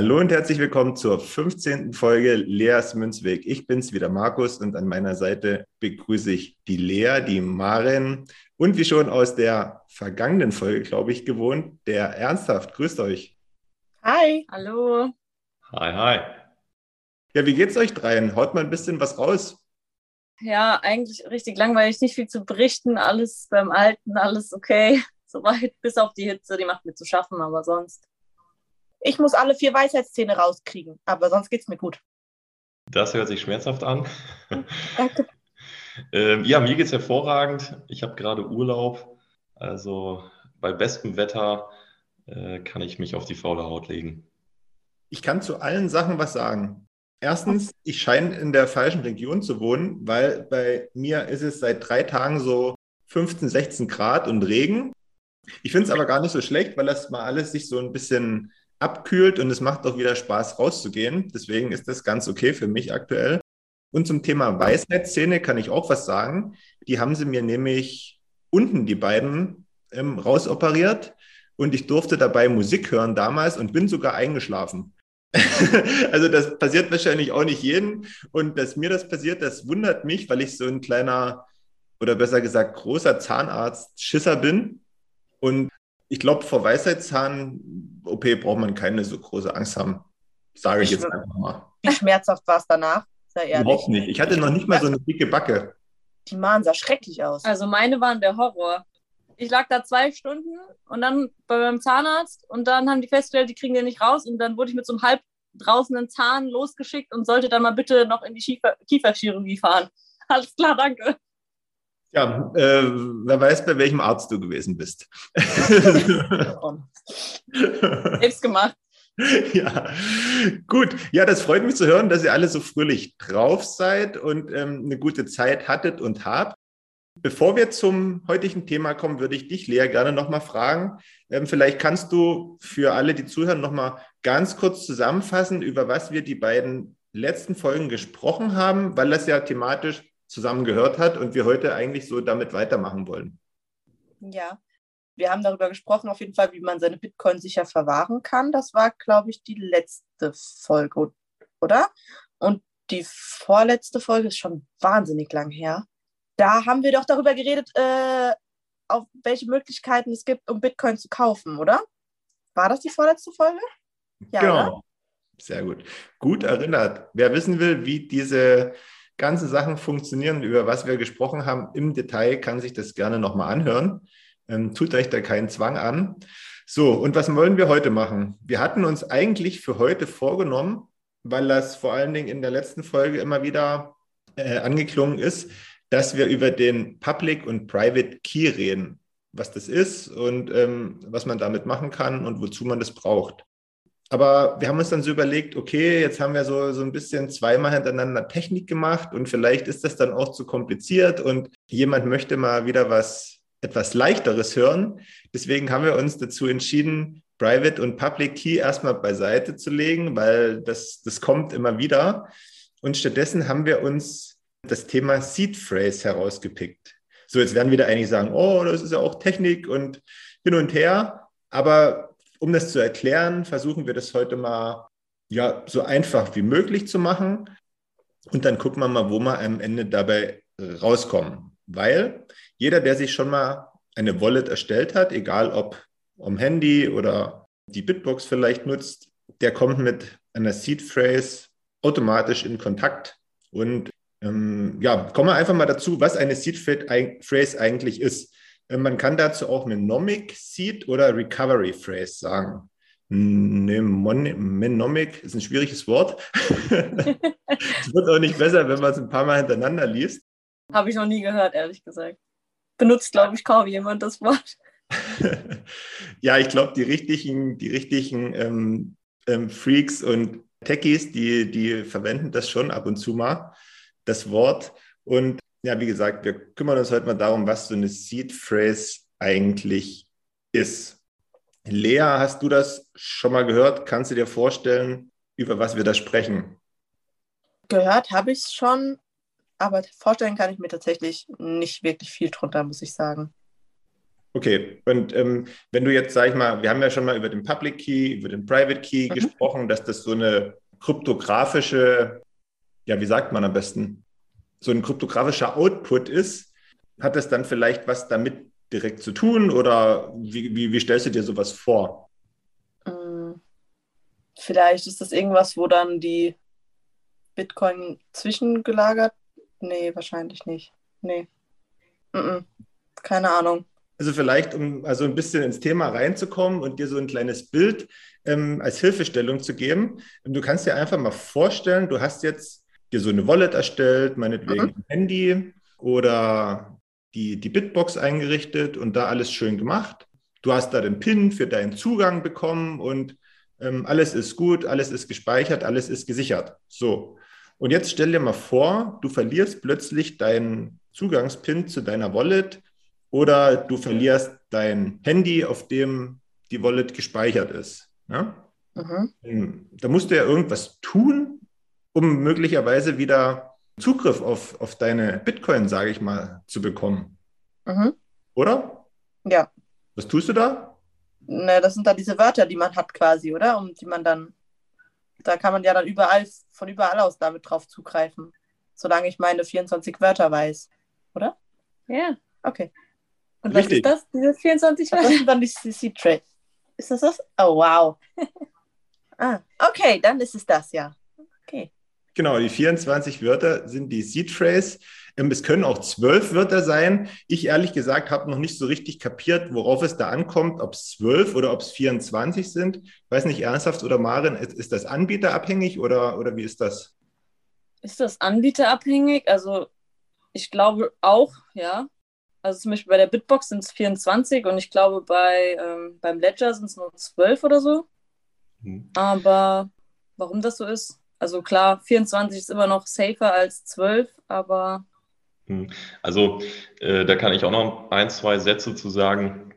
Hallo und herzlich willkommen zur 15. Folge Leas Münzweg. Ich bin's wieder Markus und an meiner Seite begrüße ich die Lea, die Maren und wie schon aus der vergangenen Folge, glaube ich, gewohnt, der Ernsthaft. Grüßt euch. Hi. Hallo. Hi, hi. Ja, wie geht's euch dreien? Haut mal ein bisschen was raus. Ja, eigentlich richtig langweilig, nicht viel zu berichten, alles beim Alten, alles okay. Soweit, bis auf die Hitze, die macht mir zu schaffen, aber sonst ich muss alle vier Weisheitszähne rauskriegen, aber sonst geht es mir gut. Das hört sich schmerzhaft an. Danke. ähm, ja, mir geht es hervorragend. Ich habe gerade Urlaub. Also bei bestem Wetter äh, kann ich mich auf die faule Haut legen. Ich kann zu allen Sachen was sagen. Erstens, ich scheine in der falschen Region zu wohnen, weil bei mir ist es seit drei Tagen so 15, 16 Grad und Regen. Ich finde es aber gar nicht so schlecht, weil das mal alles sich so ein bisschen abkühlt und es macht auch wieder Spaß rauszugehen. Deswegen ist das ganz okay für mich aktuell. Und zum Thema Weisheitszähne kann ich auch was sagen. Die haben sie mir nämlich unten die beiden ähm, rausoperiert und ich durfte dabei Musik hören damals und bin sogar eingeschlafen. also das passiert wahrscheinlich auch nicht jedem und dass mir das passiert, das wundert mich, weil ich so ein kleiner oder besser gesagt großer Zahnarzt-Schisser bin und ich glaube, vor Weisheitszahn-OP braucht man keine so große Angst haben. Sage ich, ich jetzt einfach mal. Wie schmerzhaft war es danach? Sei ehrlich. Überhaupt nicht. Ich hatte noch nicht mal so eine dicke Backe. Die Mahn sah schrecklich aus. Also meine waren der Horror. Ich lag da zwei Stunden und dann bei meinem Zahnarzt und dann haben die festgestellt, die kriegen den nicht raus und dann wurde ich mit so einem halb draußenen Zahn losgeschickt und sollte dann mal bitte noch in die Kiefer Kieferchirurgie fahren. Alles klar, danke. Ja, äh, wer weiß, bei welchem Arzt du gewesen bist. Selbst gemacht. Ja, gut. Ja, das freut mich zu hören, dass ihr alle so fröhlich drauf seid und ähm, eine gute Zeit hattet und habt. Bevor wir zum heutigen Thema kommen, würde ich dich, Lea, gerne nochmal fragen. Ähm, vielleicht kannst du für alle, die zuhören, nochmal ganz kurz zusammenfassen, über was wir die beiden letzten Folgen gesprochen haben, weil das ja thematisch zusammen gehört hat und wir heute eigentlich so damit weitermachen wollen. Ja, wir haben darüber gesprochen, auf jeden Fall, wie man seine Bitcoin sicher verwahren kann. Das war, glaube ich, die letzte Folge, oder? Und die vorletzte Folge ist schon wahnsinnig lang her. Da haben wir doch darüber geredet, äh, auf welche Möglichkeiten es gibt, um Bitcoin zu kaufen, oder? War das die vorletzte Folge? Ja, genau. Oder? Sehr gut. Gut erinnert. Wer wissen will, wie diese ganze Sachen funktionieren, über was wir gesprochen haben, im Detail, kann sich das gerne nochmal anhören. Ähm, tut euch da keinen Zwang an. So, und was wollen wir heute machen? Wir hatten uns eigentlich für heute vorgenommen, weil das vor allen Dingen in der letzten Folge immer wieder äh, angeklungen ist, dass wir über den Public und Private Key reden, was das ist und ähm, was man damit machen kann und wozu man das braucht. Aber wir haben uns dann so überlegt, okay, jetzt haben wir so, so ein bisschen zweimal hintereinander Technik gemacht und vielleicht ist das dann auch zu kompliziert und jemand möchte mal wieder was etwas leichteres hören. Deswegen haben wir uns dazu entschieden, Private und Public Key erstmal beiseite zu legen, weil das, das kommt immer wieder. Und stattdessen haben wir uns das Thema Seed Phrase herausgepickt. So, jetzt werden wieder einige sagen, oh, das ist ja auch Technik und hin und her. Aber um das zu erklären, versuchen wir das heute mal ja, so einfach wie möglich zu machen. Und dann gucken wir mal, wo wir am Ende dabei rauskommen. Weil jeder, der sich schon mal eine Wallet erstellt hat, egal ob am Handy oder die Bitbox vielleicht nutzt, der kommt mit einer Seed Phrase automatisch in Kontakt. Und ähm, ja, kommen wir einfach mal dazu, was eine Seed Phrase eigentlich ist. Äh, man kann dazu auch eine Nomic Seed oder Recovery Phrase sagen. Nee, Menomic ist ein schwieriges Wort. es wird auch nicht besser, wenn man es ein paar Mal hintereinander liest. Habe ich noch nie gehört, ehrlich gesagt. Benutzt, glaube ich, kaum jemand das Wort. ja, ich glaube, die richtigen, die richtigen ähm, ähm, Freaks und Techies, die, die verwenden das schon ab und zu mal, das Wort. Und ja, wie gesagt, wir kümmern uns heute mal darum, was so eine Seed Phrase eigentlich ist. Lea, hast du das schon mal gehört? Kannst du dir vorstellen, über was wir da sprechen? Gehört habe ich es schon, aber vorstellen kann ich mir tatsächlich nicht wirklich viel drunter, muss ich sagen. Okay, und ähm, wenn du jetzt, sag ich mal, wir haben ja schon mal über den Public Key, über den Private Key mhm. gesprochen, dass das so eine kryptografische, ja, wie sagt man am besten, so ein kryptografischer Output ist, hat das dann vielleicht was damit direkt zu tun oder wie, wie, wie stellst du dir sowas vor? Mm, vielleicht ist das irgendwas, wo dann die Bitcoin zwischengelagert? Nee, wahrscheinlich nicht. Nee. Mm -mm. Keine Ahnung. Also vielleicht, um also ein bisschen ins Thema reinzukommen und dir so ein kleines Bild ähm, als Hilfestellung zu geben. Du kannst dir einfach mal vorstellen, du hast jetzt dir so eine Wallet erstellt, meinetwegen mhm. ein Handy oder die, die Bitbox eingerichtet und da alles schön gemacht. Du hast da den PIN für deinen Zugang bekommen und ähm, alles ist gut, alles ist gespeichert, alles ist gesichert. So. Und jetzt stell dir mal vor, du verlierst plötzlich deinen Zugangspin zu deiner Wallet oder du verlierst dein Handy, auf dem die Wallet gespeichert ist. Ja? Mhm. Ähm, da musst du ja irgendwas tun, um möglicherweise wieder Zugriff auf, auf deine Bitcoin, sage ich mal, zu bekommen. Mhm. Oder? Ja. Was tust du da? Ne, das sind da diese Wörter, die man hat quasi, oder? Und die man dann, da kann man ja dann überall, von überall aus damit drauf zugreifen. Solange ich meine 24 Wörter weiß. Oder? Ja. Okay. Und Richtig. was ist das, diese 24 Wörter? Das sind dann die CC-Trade. Ist das das? Oh, wow. ah, okay, dann ist es das, ja. Okay. Genau, die 24 Wörter sind die Seed Phrase. Ähm, es können auch zwölf Wörter sein. Ich ehrlich gesagt habe noch nicht so richtig kapiert, worauf es da ankommt, ob es zwölf oder ob es 24 sind. Ich weiß nicht, ernsthaft oder Maren, ist das anbieterabhängig oder, oder wie ist das? Ist das anbieterabhängig? Also ich glaube auch, ja. Also zum Beispiel bei der Bitbox sind es 24 und ich glaube bei, ähm, beim Ledger sind es nur 12 oder so. Mhm. Aber warum das so ist, also klar, 24 ist immer noch safer als 12, aber. Hm. Also äh, da kann ich auch noch ein, zwei Sätze zu sagen.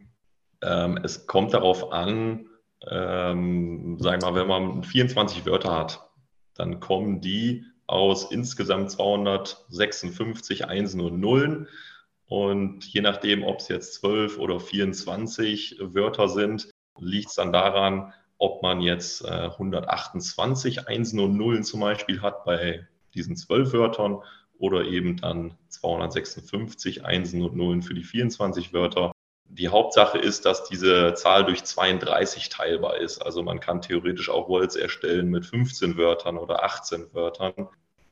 Ähm, es kommt darauf an, ähm, sagen wir mal, wenn man 24 Wörter hat, dann kommen die aus insgesamt 256 Einsen und Nullen. Und je nachdem, ob es jetzt 12 oder 24 Wörter sind, liegt es dann daran, ob man jetzt äh, 128 Einsen und Nullen zum Beispiel hat bei diesen zwölf Wörtern oder eben dann 256 Einsen und Nullen für die 24 Wörter. Die Hauptsache ist, dass diese Zahl durch 32 teilbar ist. Also man kann theoretisch auch Wallets erstellen mit 15 Wörtern oder 18 Wörtern.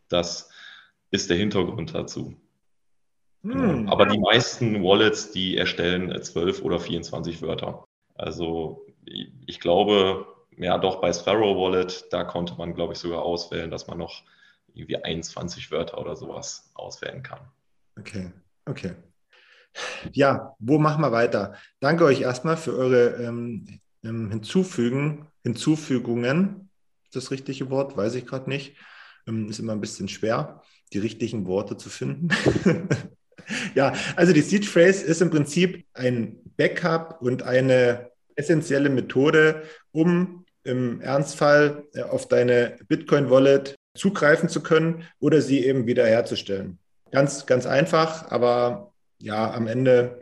Das ist der Hintergrund dazu. Hm. Aber die meisten Wallets, die erstellen 12 oder 24 Wörter. Also ich glaube, ja doch bei Sparrow Wallet, da konnte man, glaube ich, sogar auswählen, dass man noch irgendwie 21 Wörter oder sowas auswählen kann. Okay, okay. Ja, wo machen wir weiter? Danke euch erstmal für eure ähm, ähm Hinzufügen, Hinzufügungen. Ist das richtige Wort? Weiß ich gerade nicht. Ähm, ist immer ein bisschen schwer, die richtigen Worte zu finden. ja, also die Seed Phrase ist im Prinzip ein Backup und eine essentielle Methode, um im Ernstfall äh, auf deine Bitcoin-Wallet zugreifen zu können oder sie eben wiederherzustellen. Ganz, ganz einfach, aber ja, am Ende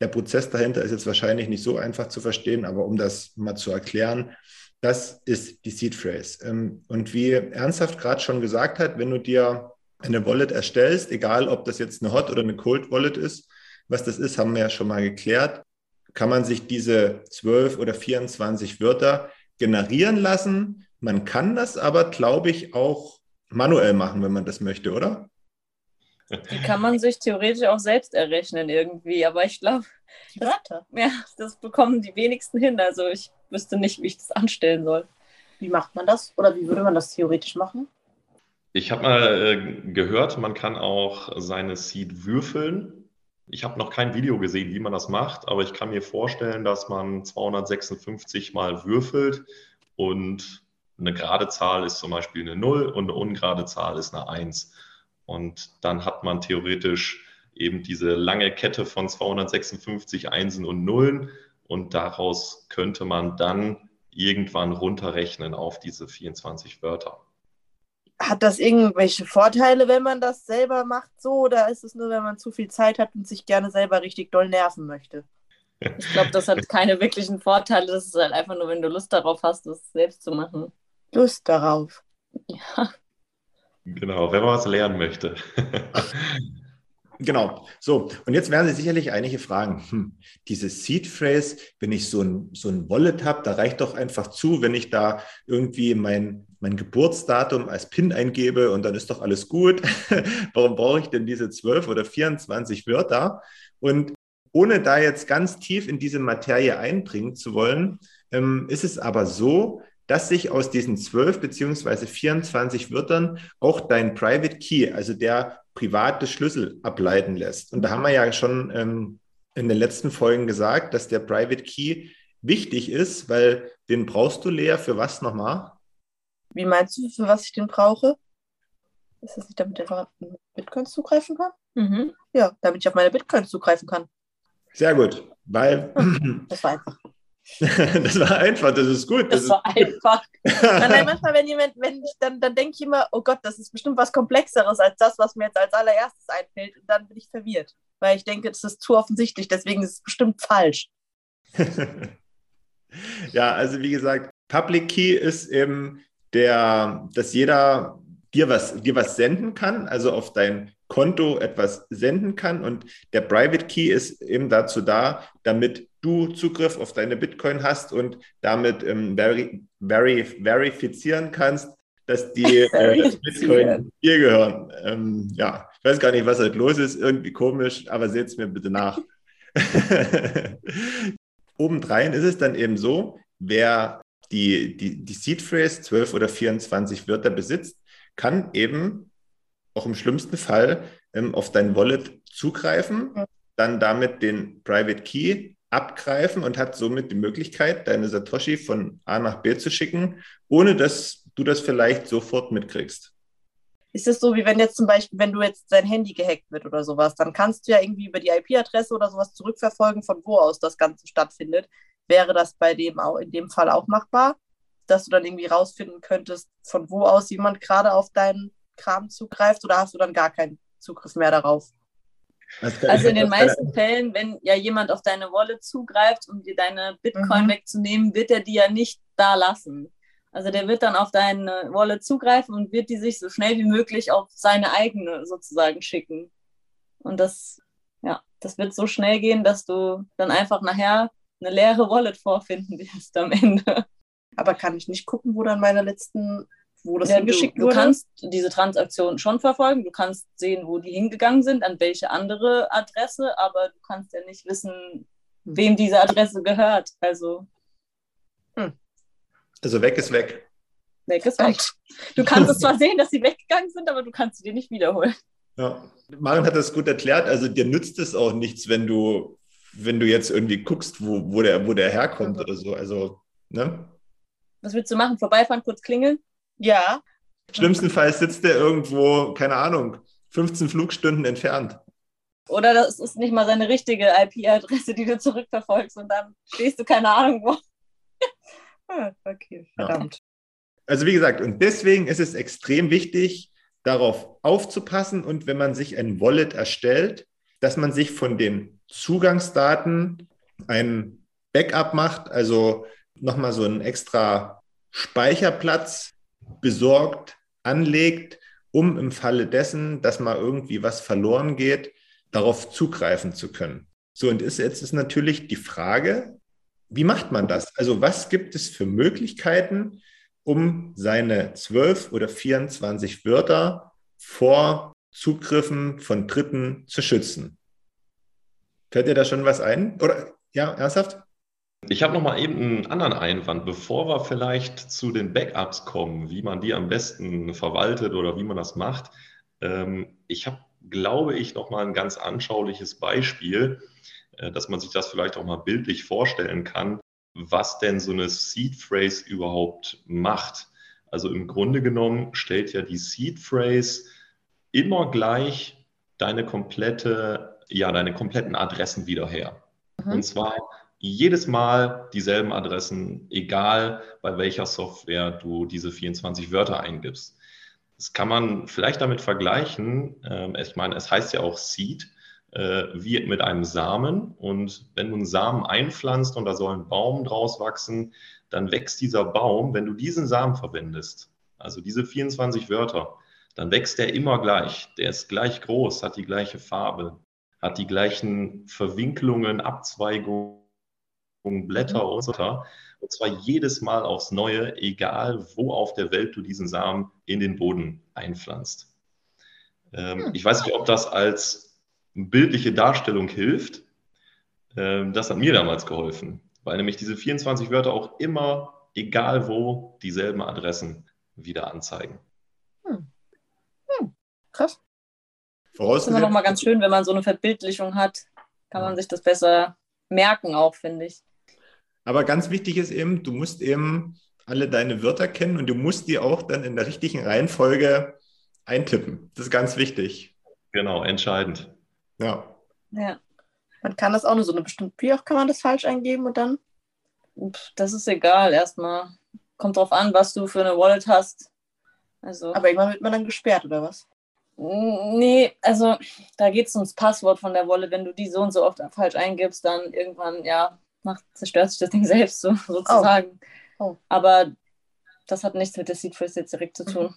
der Prozess dahinter ist jetzt wahrscheinlich nicht so einfach zu verstehen, aber um das mal zu erklären, das ist die Seed Phrase. Ähm, und wie Ernsthaft gerade schon gesagt hat, wenn du dir eine Wallet erstellst, egal ob das jetzt eine Hot oder eine Cold Wallet ist, was das ist, haben wir ja schon mal geklärt, kann man sich diese 12 oder 24 Wörter generieren lassen. Man kann das aber, glaube ich, auch manuell machen, wenn man das möchte, oder? Die kann man sich theoretisch auch selbst errechnen irgendwie, aber ich glaube, Wörter. ja, das bekommen die wenigsten hin. Also ich wüsste nicht, wie ich das anstellen soll. Wie macht man das? Oder wie würde man das theoretisch machen? Ich habe mal äh, gehört, man kann auch seine Seed würfeln. Ich habe noch kein Video gesehen, wie man das macht, aber ich kann mir vorstellen, dass man 256 mal würfelt und eine gerade Zahl ist zum Beispiel eine 0 und eine ungerade Zahl ist eine 1. Und dann hat man theoretisch eben diese lange Kette von 256 Einsen und Nullen und daraus könnte man dann irgendwann runterrechnen auf diese 24 Wörter. Hat das irgendwelche Vorteile, wenn man das selber macht so? Oder ist es nur, wenn man zu viel Zeit hat und sich gerne selber richtig doll nerven möchte? Ich glaube, das hat keine wirklichen Vorteile. Das ist halt einfach nur, wenn du Lust darauf hast, das selbst zu machen. Lust darauf. Ja. Genau, wenn man was lernen möchte. Genau. So, und jetzt werden Sie sicherlich einige fragen, hm, diese Seed Phrase, wenn ich so ein, so ein Wallet habe, da reicht doch einfach zu, wenn ich da irgendwie mein, mein Geburtsdatum als PIN eingebe und dann ist doch alles gut. Warum brauche ich denn diese 12 oder 24 Wörter? Und ohne da jetzt ganz tief in diese Materie einbringen zu wollen, ähm, ist es aber so, dass sich aus diesen 12 beziehungsweise 24 Wörtern auch dein Private Key, also der private Schlüssel ableiten lässt. Und da haben wir ja schon ähm, in den letzten Folgen gesagt, dass der Private Key wichtig ist, weil den brauchst du, Lea, für was nochmal? Wie meinst du, für was ich den brauche? Ist das nicht, damit ich einfach auf Bitcoins zugreifen kann? Mhm. Ja, damit ich auf meine Bitcoins zugreifen kann. Sehr gut, weil Das war einfach. das war einfach, das ist gut. Das ist war einfach. Nein, nein, manchmal, wenn jemand, wenn ich, dann, dann denke ich immer, oh Gott, das ist bestimmt was Komplexeres als das, was mir jetzt als allererstes einfällt. Und dann bin ich verwirrt. Weil ich denke, das ist zu offensichtlich, deswegen ist es bestimmt falsch. ja, also wie gesagt, Public Key ist eben der, dass jeder dir was, dir was senden kann, also auf dein Konto etwas senden kann. Und der Private Key ist eben dazu da, damit du Zugriff auf deine Bitcoin hast und damit ähm, veri veri verifizieren kannst, dass die äh, das Bitcoin dir gehören. Ähm, ja, ich weiß gar nicht, was halt los ist, irgendwie komisch, aber seht es mir bitte nach. Obendrein ist es dann eben so, wer die, die, die Seed Phrase 12 oder 24 Wörter besitzt, kann eben auch im schlimmsten Fall ähm, auf dein Wallet zugreifen, dann damit den Private Key abgreifen und hat somit die Möglichkeit, deine Satoshi von A nach B zu schicken, ohne dass du das vielleicht sofort mitkriegst. Ist es so, wie wenn jetzt zum Beispiel, wenn du jetzt dein Handy gehackt wird oder sowas, dann kannst du ja irgendwie über die IP-Adresse oder sowas zurückverfolgen, von wo aus das Ganze stattfindet. Wäre das bei dem auch in dem Fall auch machbar, dass du dann irgendwie rausfinden könntest, von wo aus jemand gerade auf deinen Kram zugreift oder hast du dann gar keinen Zugriff mehr darauf? Also in den meisten Fällen, wenn ja jemand auf deine Wallet zugreift, um dir deine Bitcoin Mhm. wegzunehmen, wird er die ja nicht da lassen. Also der wird dann auf deine Wallet zugreifen und wird die sich so schnell wie möglich auf seine eigene sozusagen schicken. Und das, ja, das wird so schnell gehen, dass du dann einfach nachher eine leere Wallet vorfinden wirst am Ende. Aber kann ich nicht gucken, wo dann meine letzten, wo das Ja, hingeschickt du, du wurde? kannst diese Transaktion schon verfolgen, du kannst sehen, wo die hingegangen sind, an welche andere Adresse, aber du kannst ja nicht wissen, wem diese Adresse gehört. Also Also weg ist weg. weg ist weg. Du kannst es zwar sehen, dass sie weggegangen sind, aber du kannst sie dir nicht wiederholen. Ja. Maren hat das gut erklärt. Also dir nützt es auch nichts, wenn du, wenn du jetzt irgendwie guckst, wo, wo, der, wo der herkommt oder so. Also, ne? Was willst du machen? Vorbeifahren, kurz klingeln? Ja, Schlimmstenfalls sitzt der irgendwo, keine Ahnung, 15 Flugstunden entfernt. Oder das ist nicht mal seine richtige IP-Adresse, die du zurückverfolgst und dann stehst du keine Ahnung wo. Ah, okay, verdammt. Also wie gesagt, und deswegen ist es extrem wichtig, darauf aufzupassen und wenn man sich ein Wallet erstellt, dass man sich von den Zugangsdaten ein Backup macht, also nochmal so einen extra Speicherplatz besorgt, anlegt, um im Falle dessen, dass mal irgendwie was verloren geht, darauf zugreifen zu können. So, und ist, jetzt ist natürlich die Frage, wie macht man das? Also was gibt es für Möglichkeiten, um seine 12 oder 24 Wörter vor Zugriffen von Dritten zu schützen. Fällt dir da schon was ein? Oder ja, ernsthaft? Ich habe noch mal eben einen anderen Einwand, bevor wir vielleicht zu den Backups kommen, wie man die am besten verwaltet oder wie man das macht. Ähm, ich habe, glaube ich, noch mal ein ganz anschauliches Beispiel, äh, dass man sich das vielleicht auch mal bildlich vorstellen kann, was denn so eine Seed Phrase überhaupt macht. Also im Grunde genommen stellt ja die Seed Phrase immer gleich deine komplette, ja, deine kompletten Adressen wieder her. Mhm. Und zwar jedes Mal dieselben Adressen, egal bei welcher Software du diese 24 Wörter eingibst. Das kann man vielleicht damit vergleichen. Ähm, ich meine, es heißt ja auch Seed, äh, wie mit einem Samen. Und wenn du einen Samen einpflanzt und da soll ein Baum draus wachsen, dann wächst dieser Baum, wenn du diesen Samen verwendest, also diese 24 Wörter, dann wächst der immer gleich. Der ist gleich groß, hat die gleiche Farbe, hat die gleichen Verwinkelungen, Abzweigungen, Blätter und so weiter. Und zwar jedes Mal aufs Neue, egal wo auf der Welt du diesen Samen in den Boden einpflanzt. Ähm, hm. Ich weiß nicht, ob das als bildliche Darstellung hilft. Ähm, das hat mir damals geholfen, weil nämlich diese 24 Wörter auch immer, egal wo, dieselben Adressen wieder anzeigen. Hm. Hm. Krass. Das ist immer noch mal ganz schön, wenn man so eine Verbildlichung hat, kann man sich das besser merken auch, finde ich. Aber ganz wichtig ist eben, du musst eben alle deine Wörter kennen und du musst die auch dann in der richtigen Reihenfolge eintippen. Das ist ganz wichtig. Genau, entscheidend. Ja. Ja. Man kann das auch nur so eine bestimmte, wie oft kann man das falsch eingeben und dann? Das ist egal, erstmal. Kommt drauf an, was du für eine Wallet hast. Also. Aber irgendwann wird man dann gesperrt, oder was? Nee, also da geht es ums Passwort von der Wallet. Wenn du die so und so oft falsch eingibst, dann irgendwann, ja, macht, zerstört sich das Ding selbst so, sozusagen. Oh. Oh. Aber das hat nichts mit der Seed Phrase jetzt direkt zu tun.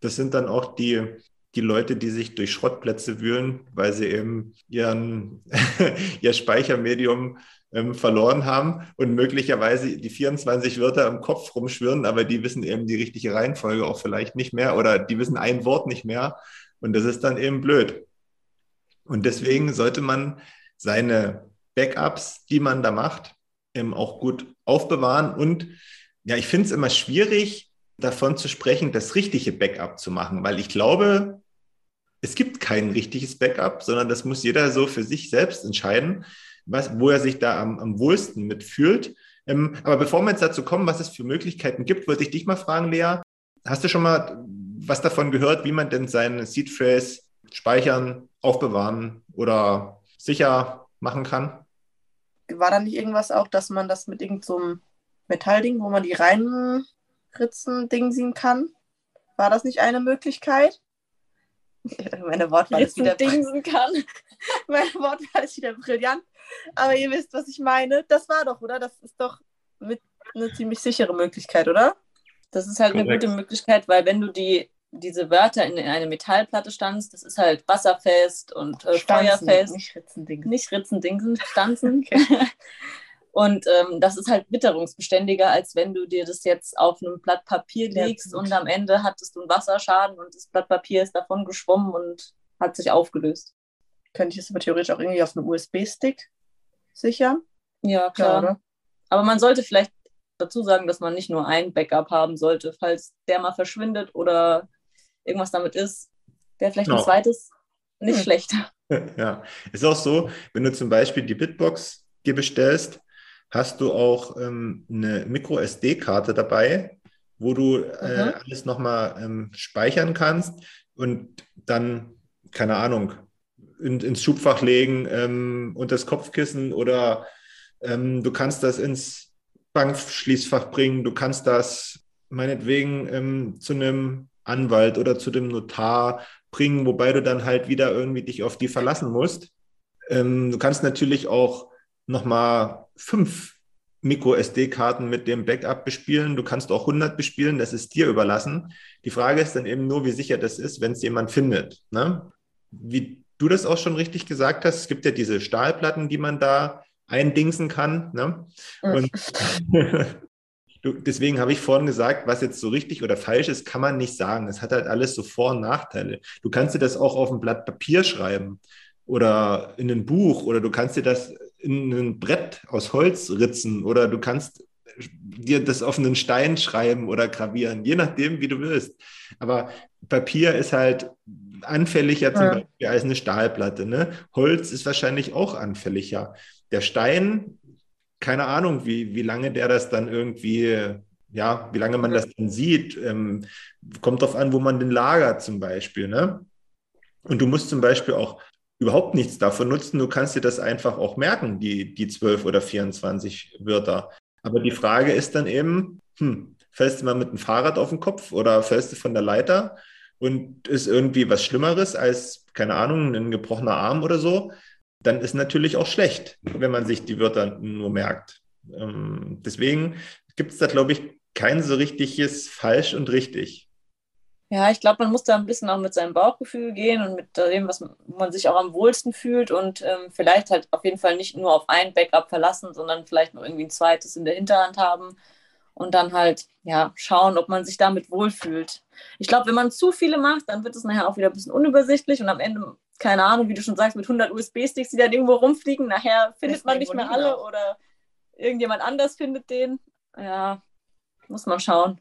Das sind dann auch die, die Leute, die sich durch Schrottplätze wühlen, weil sie eben ihren, ihr Speichermedium ähm, verloren haben und möglicherweise die 24 Wörter im Kopf rumschwirren, aber die wissen eben die richtige Reihenfolge auch vielleicht nicht mehr oder die wissen ein Wort nicht mehr und das ist dann eben blöd. Und deswegen sollte man seine Backups, die man da macht, eben auch gut aufbewahren. Und ja, ich finde es immer schwierig, davon zu sprechen, das richtige Backup zu machen, weil ich glaube, es gibt kein richtiges Backup, sondern das muss jeder so für sich selbst entscheiden, was, wo er sich da am, am wohlsten mitfühlt. Ähm, aber bevor wir jetzt dazu kommen, was es für Möglichkeiten gibt, wollte ich dich mal fragen, Lea, hast du schon mal was davon gehört, wie man denn seine Seed Phrase speichern, aufbewahren oder sicher machen kann? war da nicht irgendwas auch, dass man das mit irgendeinem so Metallding, wo man die reinritzen, Ding sehen kann? War das nicht eine Möglichkeit? Meine Wortwahl ist wieder dingsen kann. Meine Wortwahl ist wieder brillant. Aber ihr wisst, was ich meine. Das war doch, oder? Das ist doch mit eine ziemlich sichere Möglichkeit, oder? Das ist halt Korrekt. eine gute Möglichkeit, weil wenn du die diese Wörter in, in eine Metallplatte stanzt, das ist halt wasserfest und äh, feuerfest. Nicht Ritzending. Nicht Ritzendingsen, stanzen. und ähm, das ist halt witterungsbeständiger, als wenn du dir das jetzt auf einem Blatt Papier legst ja, und am Ende hattest du einen Wasserschaden und das Blatt Papier ist davon geschwommen und hat sich aufgelöst. Könnte ich es aber theoretisch auch irgendwie auf einem USB-Stick sichern? Ja, klar. Ja, aber man sollte vielleicht dazu sagen, dass man nicht nur ein Backup haben sollte, falls der mal verschwindet oder irgendwas damit ist, wäre vielleicht genau. ein zweites nicht hm. schlecht. Ja, ist auch so, wenn du zum Beispiel die Bitbox dir bestellst, hast du auch ähm, eine Micro-SD-Karte dabei, wo du äh, mhm. alles nochmal ähm, speichern kannst und dann, keine Ahnung, in, ins Schubfach legen, ähm, unter das Kopfkissen oder ähm, du kannst das ins Bankschließfach bringen, du kannst das meinetwegen ähm, zu einem Anwalt oder zu dem Notar bringen, wobei du dann halt wieder irgendwie dich auf die verlassen musst. Ähm, du kannst natürlich auch nochmal fünf Micro-SD-Karten mit dem Backup bespielen. Du kannst auch 100 bespielen, das ist dir überlassen. Die Frage ist dann eben nur, wie sicher das ist, wenn es jemand findet. Ne? Wie du das auch schon richtig gesagt hast, es gibt ja diese Stahlplatten, die man da eindingsen kann. Ne? Und Du, deswegen habe ich vorhin gesagt, was jetzt so richtig oder falsch ist, kann man nicht sagen. Es hat halt alles so Vor- und Nachteile. Du kannst dir das auch auf ein Blatt Papier schreiben oder in ein Buch oder du kannst dir das in ein Brett aus Holz ritzen oder du kannst dir das auf einen Stein schreiben oder gravieren, je nachdem, wie du willst. Aber Papier ist halt anfälliger zum ja. Beispiel als eine Stahlplatte. Ne? Holz ist wahrscheinlich auch anfälliger. Der Stein, keine Ahnung, wie, wie lange der das dann irgendwie, ja, wie lange man das dann sieht. Ähm, kommt darauf an, wo man den lagert zum Beispiel. Ne? Und du musst zum Beispiel auch überhaupt nichts davon nutzen. Du kannst dir das einfach auch merken, die, die 12 oder 24 Wörter. Aber die Frage ist dann eben, hm, fällst du mal mit dem Fahrrad auf den Kopf oder fällst du von der Leiter und ist irgendwie was Schlimmeres als, keine Ahnung, ein gebrochener Arm oder so, dann ist natürlich auch schlecht, wenn man sich die Wörter nur merkt. Ähm, deswegen gibt es da, glaube ich, kein so richtiges falsch und richtig. Ja, ich glaube, man muss da ein bisschen auch mit seinem Bauchgefühl gehen und mit dem, was man, sich auch am wohlsten fühlt und ähm, vielleicht halt auf jeden Fall nicht nur auf ein Backup verlassen, sondern vielleicht noch irgendwie ein zweites in der Hinterhand haben und dann halt ja schauen, ob man sich damit wohlfühlt. Ich glaube, wenn man zu viele macht, dann wird es nachher auch wieder ein bisschen unübersichtlich und am Ende, keine Ahnung, wie du schon sagst, mit 100 USB-Sticks, die dann irgendwo rumfliegen, nachher findet man nicht mehr alle oder irgendjemand anders findet den. Ja, muss man schauen.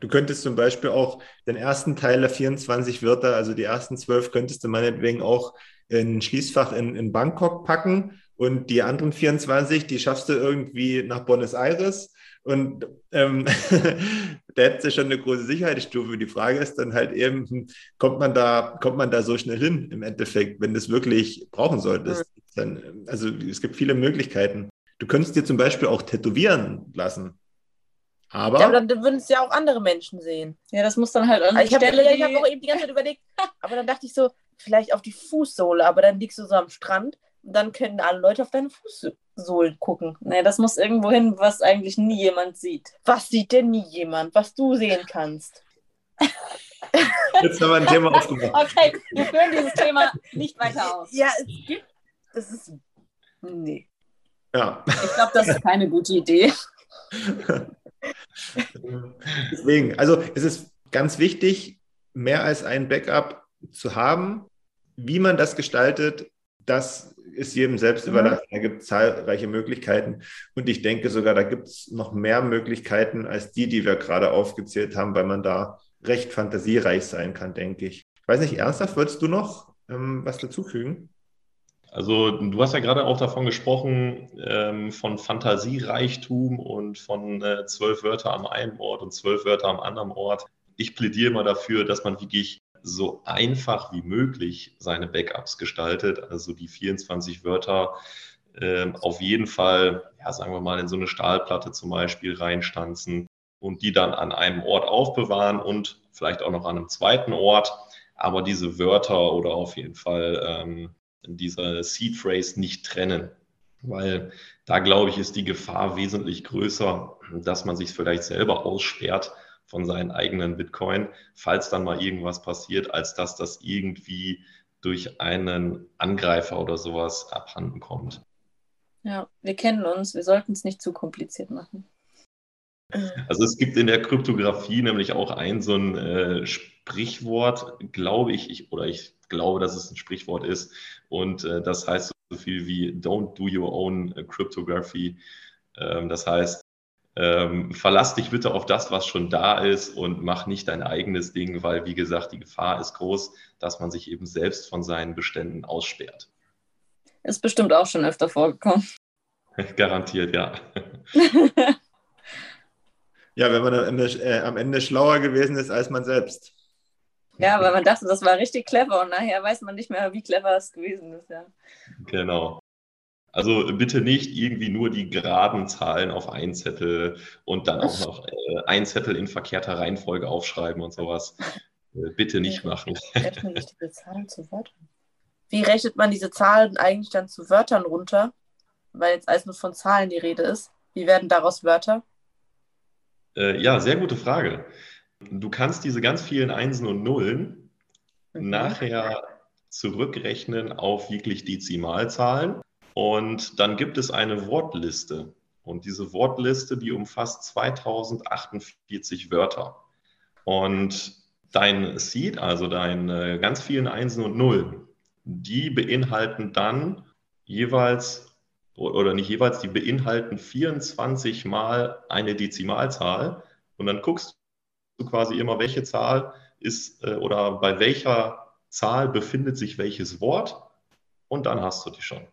Du könntest zum Beispiel auch den ersten Teil der 24 Wörter, also die ersten zwölf, könntest du meinetwegen auch in ein Schließfach in, in Bangkok packen und die anderen 24, die schaffst du irgendwie nach Buenos Aires. Und ähm, da hättest du schon eine große Sicherheitsstufe. Die Frage ist dann halt eben, hm, kommt man da, kommt man da so schnell hin im Endeffekt, wenn du es wirklich brauchen solltest? Dann, also es gibt viele Möglichkeiten. Du könntest dir zum Beispiel auch tätowieren lassen. Aber, ja, aber dann würden es ja auch andere Menschen sehen. Ja, das muss dann halt an also ich Stelle. Hab, ich habe auch eben die ganze Zeit überlegt, aber dann dachte ich so, vielleicht auf die Fußsohle, aber dann liegst du so am Strand und dann können alle Leute auf deine Fußsohlen gucken. Nee, das muss irgendwo hin, was eigentlich nie jemand sieht. Was sieht denn nie jemand, was du sehen kannst? Jetzt haben wir ein Thema aufgemacht. Okay, wir führen dieses Thema nicht weiter aus. Ja, es gibt. Das ist. Nee. Ja. Ich glaube, das ist keine gute Idee. Deswegen, also es ist ganz wichtig, mehr als ein Backup zu haben. Wie man das gestaltet, das ist jedem selbst mhm. überlassen. Da gibt es zahlreiche Möglichkeiten. Und ich denke sogar, da gibt es noch mehr Möglichkeiten als die, die wir gerade aufgezählt haben, weil man da recht fantasiereich sein kann, denke ich. Ich weiß nicht, ernsthaft, würdest du noch ähm, was dazufügen? Also du hast ja gerade auch davon gesprochen, ähm, von Fantasiereichtum und von äh, zwölf Wörter am einen Ort und zwölf Wörter am anderen Ort. Ich plädiere mal dafür, dass man wirklich so einfach wie möglich seine Backups gestaltet. Also die 24 Wörter äh, auf jeden Fall, ja, sagen wir mal, in so eine Stahlplatte zum Beispiel reinstanzen und die dann an einem Ort aufbewahren und vielleicht auch noch an einem zweiten Ort. Aber diese Wörter oder auf jeden Fall ähm, dieser Seed Phrase nicht trennen. Weil da, glaube ich, ist die Gefahr wesentlich größer, dass man sich vielleicht selber aussperrt von seinen eigenen Bitcoin, falls dann mal irgendwas passiert, als dass das irgendwie durch einen Angreifer oder sowas abhanden kommt. Ja, wir kennen uns, wir sollten es nicht zu kompliziert machen. Also es gibt in der Kryptographie nämlich auch ein so ein äh, Sprichwort, glaube ich, ich, oder ich glaube, dass es ein Sprichwort ist. Und äh, das heißt so viel wie Don't do your own äh, cryptography. Ähm, das heißt, ähm, verlass dich bitte auf das, was schon da ist und mach nicht dein eigenes Ding, weil, wie gesagt, die Gefahr ist groß, dass man sich eben selbst von seinen Beständen aussperrt. Ist bestimmt auch schon öfter vorgekommen. Garantiert, ja. ja, wenn man am Ende, äh, am Ende schlauer gewesen ist als man selbst. Ja, weil man dachte, das war richtig clever und nachher weiß man nicht mehr, wie clever es gewesen ist, ja. Genau. Also bitte nicht irgendwie nur die geraden Zahlen auf einen Zettel und dann auch noch äh, ein Zettel in verkehrter Reihenfolge aufschreiben und sowas. Äh, bitte nicht machen. Rechnet nicht diese Zahlen zu Wörtern? Wie rechnet man diese Zahlen eigentlich dann zu Wörtern runter? Weil jetzt alles nur von Zahlen die Rede ist. Wie werden daraus Wörter? Äh, ja, sehr gute Frage. Du kannst diese ganz vielen Einsen und Nullen mhm. nachher zurückrechnen auf wirklich Dezimalzahlen und dann gibt es eine Wortliste. Und diese Wortliste, die umfasst 2048 Wörter. Und dein Seed, also deine ganz vielen Einsen und Nullen, die beinhalten dann jeweils oder nicht jeweils, die beinhalten 24 mal eine Dezimalzahl und dann guckst du quasi immer, welche Zahl ist äh, oder bei welcher Zahl befindet sich welches Wort und dann hast du die schon.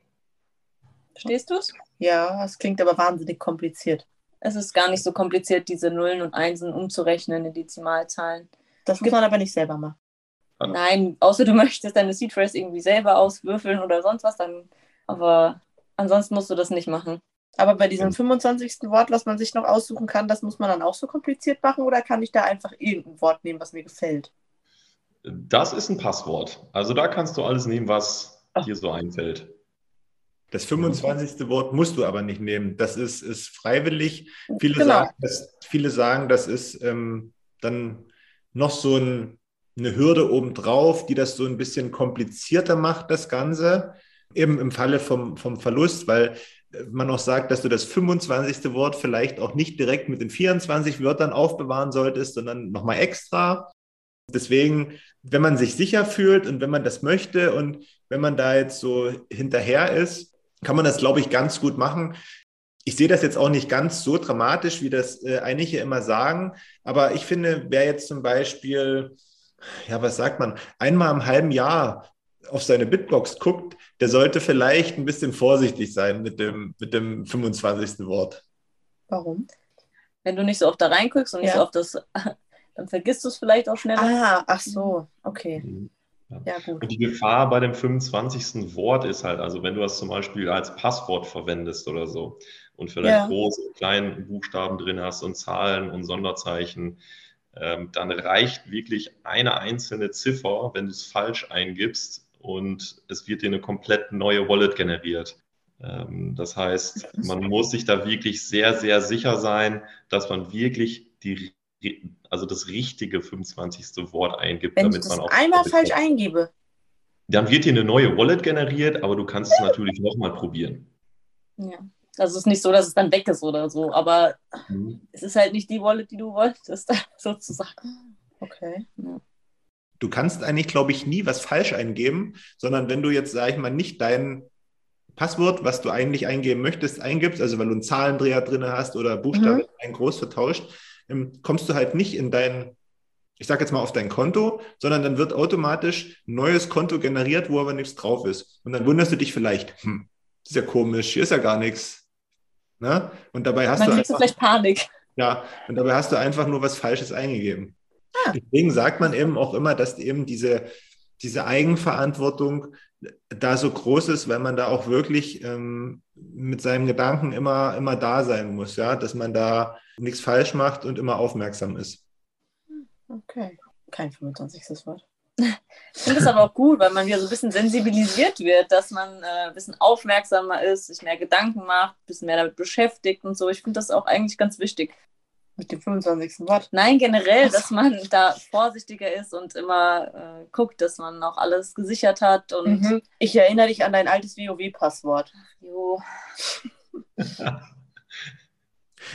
Verstehst du es? Ja, es klingt aber wahnsinnig kompliziert. Es ist gar nicht so kompliziert, diese Nullen und Einsen umzurechnen in Dezimalzahlen. Das muss man aber nicht selber machen. Nein, außer du möchtest deine Seed Phrase irgendwie selber auswürfeln oder sonst was, dann. Aber ansonsten musst du das nicht machen. Aber bei diesem 25. Wort, was man sich noch aussuchen kann, das muss man dann auch so kompliziert machen oder kann ich da einfach irgendein Wort nehmen, was mir gefällt? Das ist ein Passwort. Also da kannst du alles nehmen, was Ach. dir so einfällt. Das 25. Wort musst du aber nicht nehmen. Das ist, ist freiwillig. Viele, genau. sagen, das, viele sagen, das ist ähm, dann noch so ein, eine Hürde obendrauf, die das so ein bisschen komplizierter macht, das Ganze. Eben im Falle vom, vom Verlust, weil man auch sagt, dass du das 25. Wort vielleicht auch nicht direkt mit den 24 Wörtern aufbewahren solltest, sondern nochmal extra. Deswegen, wenn man sich sicher fühlt und wenn man das möchte und wenn man da jetzt so hinterher ist, kann man das, glaube ich, ganz gut machen. Ich sehe das jetzt auch nicht ganz so dramatisch, wie das äh, einige immer sagen, aber ich finde, wer jetzt zum Beispiel, ja, was sagt man, einmal im halben Jahr auf seine Bitbox guckt, der sollte vielleicht ein bisschen vorsichtig sein mit dem, mit dem 25. Wort. Warum? Wenn du nicht so oft da reinguckst und nicht ja. so oft das, dann vergisst du es vielleicht auch schneller. Ah, ach so, okay. Mhm. Ja, gut. Und die Gefahr bei dem 25. Wort ist halt, also wenn du das zum Beispiel als Passwort verwendest oder so und vielleicht ja. große und kleine Buchstaben drin hast und Zahlen und Sonderzeichen, ähm, dann reicht wirklich eine einzelne Ziffer, wenn du es falsch eingibst, und es wird dir eine komplett neue Wallet generiert. Ähm, das heißt, man muss sich da wirklich sehr, sehr sicher sein, dass man wirklich die, also das richtige 25. Wort eingibt. Wenn damit ich das man auch einmal falsch eingebe. Dann wird dir eine neue Wallet generiert, aber du kannst es natürlich nochmal probieren. Ja. Also es ist nicht so, dass es dann weg ist oder so, aber mhm. es ist halt nicht die Wallet, die du wolltest, sozusagen. Okay. Ja du kannst eigentlich, glaube ich, nie was falsch eingeben, sondern wenn du jetzt, sage ich mal, nicht dein Passwort, was du eigentlich eingeben möchtest, eingibst, also weil du einen Zahlendreher drin hast oder Buchstaben mhm. ein groß vertauscht, ähm, kommst du halt nicht in dein, ich sage jetzt mal auf dein Konto, sondern dann wird automatisch ein neues Konto generiert, wo aber nichts drauf ist. Und dann wunderst du dich vielleicht, hm, das ist ja komisch, hier ist ja gar nichts. Ne? Und dabei hast dann du. Dann du vielleicht Panik. Ja, und dabei hast du einfach nur was Falsches eingegeben. Deswegen sagt man eben auch immer, dass eben diese, diese Eigenverantwortung da so groß ist, weil man da auch wirklich ähm, mit seinem Gedanken immer, immer da sein muss, ja, dass man da nichts falsch macht und immer aufmerksam ist. Okay, kein 25. Wort. Ich finde es aber auch gut, weil man wieder so ein bisschen sensibilisiert wird, dass man äh, ein bisschen aufmerksamer ist, sich mehr Gedanken macht, ein bisschen mehr damit beschäftigt und so. Ich finde das auch eigentlich ganz wichtig. Mit dem 25. Wort? Nein, generell, dass man da vorsichtiger ist und immer äh, guckt, dass man auch alles gesichert hat. Und mhm. Ich erinnere dich an dein altes WoW-Passwort. Jo.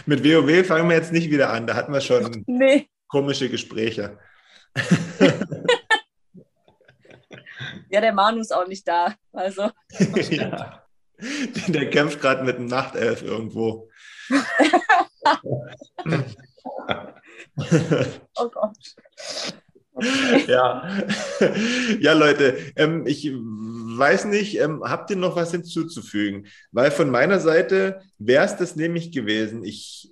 Mit WoW fangen wir jetzt nicht wieder an. Da hatten wir schon nee. komische Gespräche. ja, der Manu ist auch nicht da. Also. ja. Der kämpft gerade mit einem Nachtelf irgendwo. Oh Gott. Okay. Ja. ja, Leute, ähm, ich weiß nicht, ähm, habt ihr noch was hinzuzufügen? Weil von meiner Seite wäre es das nämlich gewesen. Ich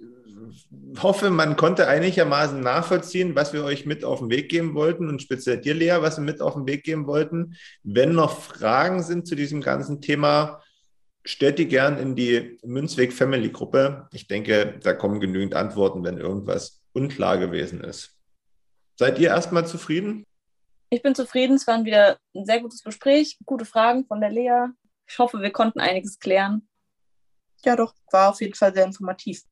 hoffe, man konnte einigermaßen nachvollziehen, was wir euch mit auf den Weg geben wollten und speziell dir, Lea, was wir mit auf den Weg geben wollten. Wenn noch Fragen sind zu diesem ganzen Thema, stellt die gern in die Münzweg Family Gruppe. Ich denke, da kommen genügend Antworten, wenn irgendwas unklar gewesen ist. Seid ihr erstmal zufrieden? Ich bin zufrieden. Es war wieder ein sehr gutes Gespräch. Gute Fragen von der Lea. Ich hoffe, wir konnten einiges klären. Ja, doch, war auf jeden Fall sehr informativ.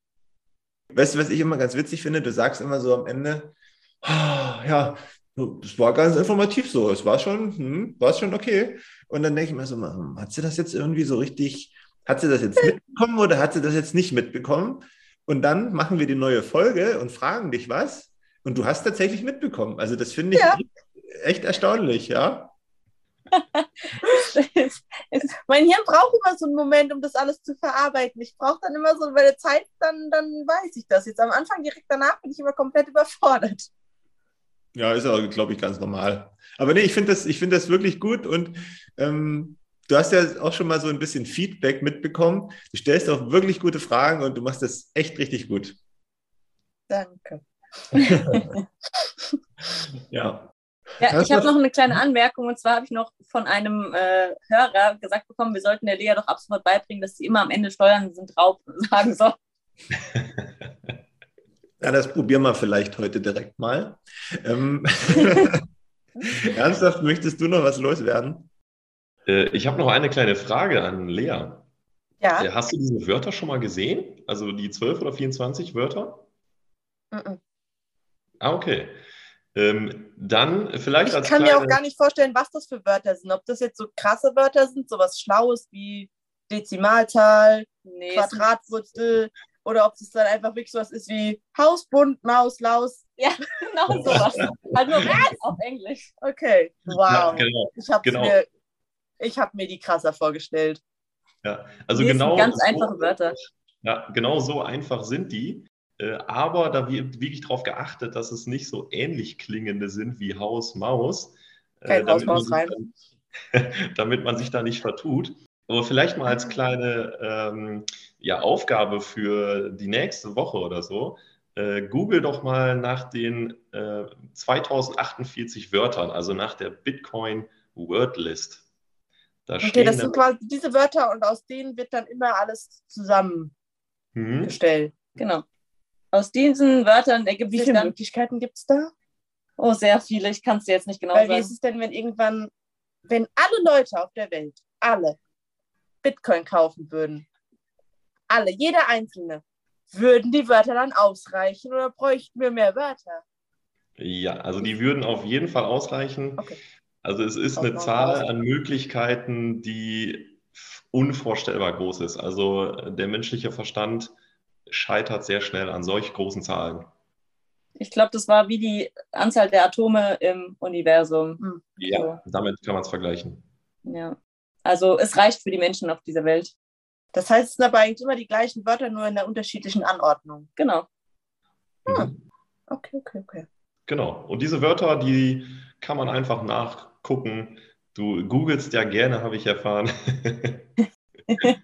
Weißt du, was ich immer ganz witzig finde? Du sagst immer so am Ende, oh, ja, das war ganz informativ so. Es war schon, hm, war schon okay. Und dann denke ich mir so, hm, hat sie das jetzt irgendwie so richtig hat sie das jetzt mitbekommen oder hat sie das jetzt nicht mitbekommen? Und dann machen wir die neue Folge und fragen dich was. Und du hast tatsächlich mitbekommen. Also das finde ich Ja. echt erstaunlich, ja. mein Hirn braucht immer so einen Moment, um das alles zu verarbeiten. Ich brauche dann immer so meine Zeit, dann, dann weiß ich das. Jetzt am Anfang, direkt danach, bin ich immer komplett überfordert. Ja, ist auch, glaube ich, ganz normal. Aber nee, ich finde das, ich finde das wirklich gut und ähm, du hast ja auch schon mal so ein bisschen Feedback mitbekommen. Du stellst auch wirklich gute Fragen und du machst das echt richtig gut. Danke. Ja. Ja, ich habe noch eine kleine Anmerkung und zwar habe ich noch von einem äh, Hörer gesagt bekommen, wir sollten der Lea doch ab sofort beibringen, dass sie immer am Ende Steuern sind Raub sagen soll. Ja, das probieren wir vielleicht heute direkt mal. Ähm, Ernsthaft, möchtest du noch was loswerden? Äh, ich habe noch eine kleine Frage an Lea. Ja. Äh, Hast du diese Wörter schon mal gesehen? Also die 12 oder 24 Wörter? Mhm. Ah, okay. Ähm, dann vielleicht Ich als kann mir auch kleine- gar nicht vorstellen, was das für Wörter sind. Ob das jetzt so krasse Wörter sind, sowas Schlaues wie Dezimalzahl, Nee, Quadratwurzel oder ob es dann einfach wirklich sowas ist wie Hausbund, Maus, Laus. genau sowas. halt nur ganz auf Englisch. Okay, Ja, wow. genau. Ich habe genau. mir, ich hab mir die krasser vorgestellt. Ja, also es genau sind ganz so, einfache Wörter. Ja, genau so einfach sind die. Äh, aber da wird wirklich darauf geachtet, dass es nicht so ähnlich klingende sind wie Haus, Maus. äh, Kein Haus, damit man Maus, sich Reim. dann- damit man sich da nicht vertut. Aber vielleicht mal als kleine ähm, ja, Aufgabe für die nächste Woche oder so. Äh, Google doch mal nach den äh, 2048 Wörtern, also nach der Bitcoin Wordlist. Da Okay, das sind quasi diese Wörter und aus denen wird dann immer alles zusammengestellt. Mhm. Genau. Aus diesen Wörtern ergibt Wie sich viele dann, Möglichkeiten gibt es da? oh, sehr viele, ich kann es dir jetzt nicht genau Weil wie sagen. ist es denn, wenn irgendwann, wenn alle Leute auf der Welt, alle Bitcoin kaufen würden, alle, jeder Einzelne, würden die Wörter dann ausreichen oder bräuchten wir mehr Wörter? Ja, also die würden auf jeden Fall ausreichen. Okay. Also es ist eine Zahl an Möglichkeiten, die unvorstellbar groß ist. Also der menschliche Verstand scheitert sehr schnell an solch großen Zahlen. Ich glaube, das war wie die Anzahl der Atome im Universum. Hm. Ja, damit kann man es vergleichen. Ja. Also es reicht für die Menschen auf dieser Welt. Das heißt, es sind aber eigentlich immer die gleichen Wörter, nur in der unterschiedlichen Anordnung. Genau. Mhm. Okay, okay, okay. Genau. Und diese Wörter, die kann man einfach nachgucken. Du googelst ja gerne, habe ich erfahren.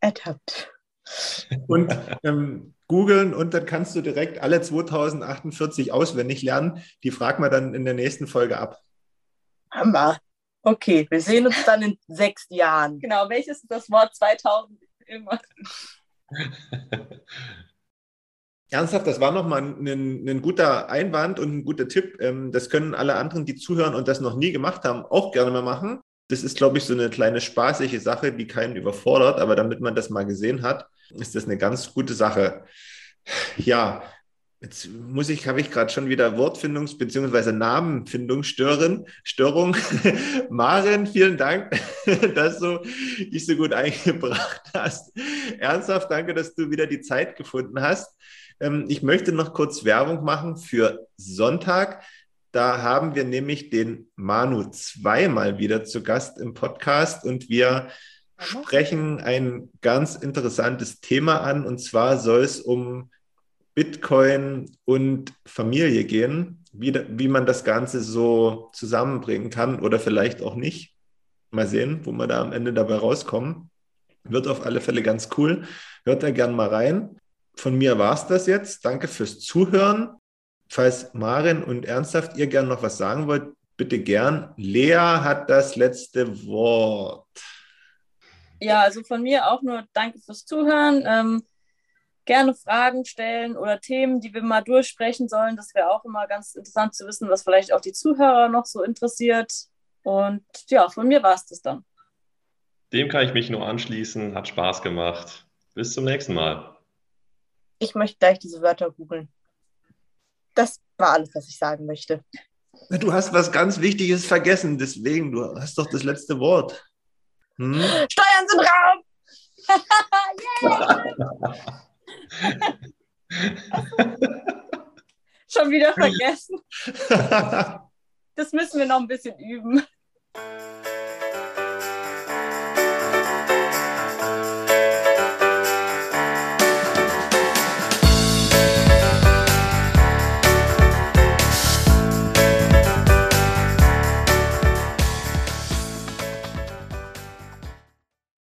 Ertappt. Und ähm, googeln und dann kannst du direkt alle 2048 auswendig lernen. Die fragen wir dann in der nächsten Folge ab. Hammer. Okay, wir sehen uns dann in sechs Jahren. Genau, welches ist das Wort 2000? Irgendwas. Ernsthaft, das war nochmal ein, ein, ein guter Einwand und ein guter Tipp. Ähm, das können alle anderen, die zuhören und das noch nie gemacht haben, auch gerne mal machen. Das ist, glaube ich, so eine kleine spaßige Sache, die keinen überfordert, aber damit man das mal gesehen hat, ist das eine ganz gute Sache. Ja, jetzt muss ich, habe ich gerade schon wieder Wortfindungs- bzw. Namenfindungsstörung. Störung. Maren, vielen Dank, dass du dich so gut eingebracht hast. Ernsthaft, danke, dass du wieder die Zeit gefunden hast. Ähm, ich möchte noch kurz Werbung machen für Sonntag. Da haben wir nämlich den Manu zweimal wieder zu Gast im Podcast und wir sprechen ein ganz interessantes Thema an. Und zwar soll es um Bitcoin und Familie gehen, wie, wie man das Ganze so zusammenbringen kann oder vielleicht auch nicht. Mal sehen, wo wir da am Ende dabei rauskommen. Wird auf alle Fälle ganz cool. Hört da gern mal rein. Von mir war es das jetzt. Danke fürs Zuhören. Falls Marin und Ernsthaft ihr gern noch was sagen wollt, bitte gern. Lea hat das letzte Wort. Ja, also von mir auch nur danke fürs Zuhören. Ähm, gerne Fragen stellen oder Themen, die wir mal durchsprechen sollen. Das wäre auch immer ganz interessant zu wissen, was vielleicht auch die Zuhörer noch so interessiert. Und ja, von mir war es das dann. Dem kann ich mich nur anschließen. Hat Spaß gemacht. Bis zum nächsten Mal. Ich möchte gleich diese Wörter googeln. Das war alles, was ich sagen möchte. Du hast was ganz Wichtiges vergessen, deswegen, du hast doch das letzte Wort. Hm? Steuern Fernsehraum! Schon wieder vergessen. Das müssen wir noch ein bisschen üben.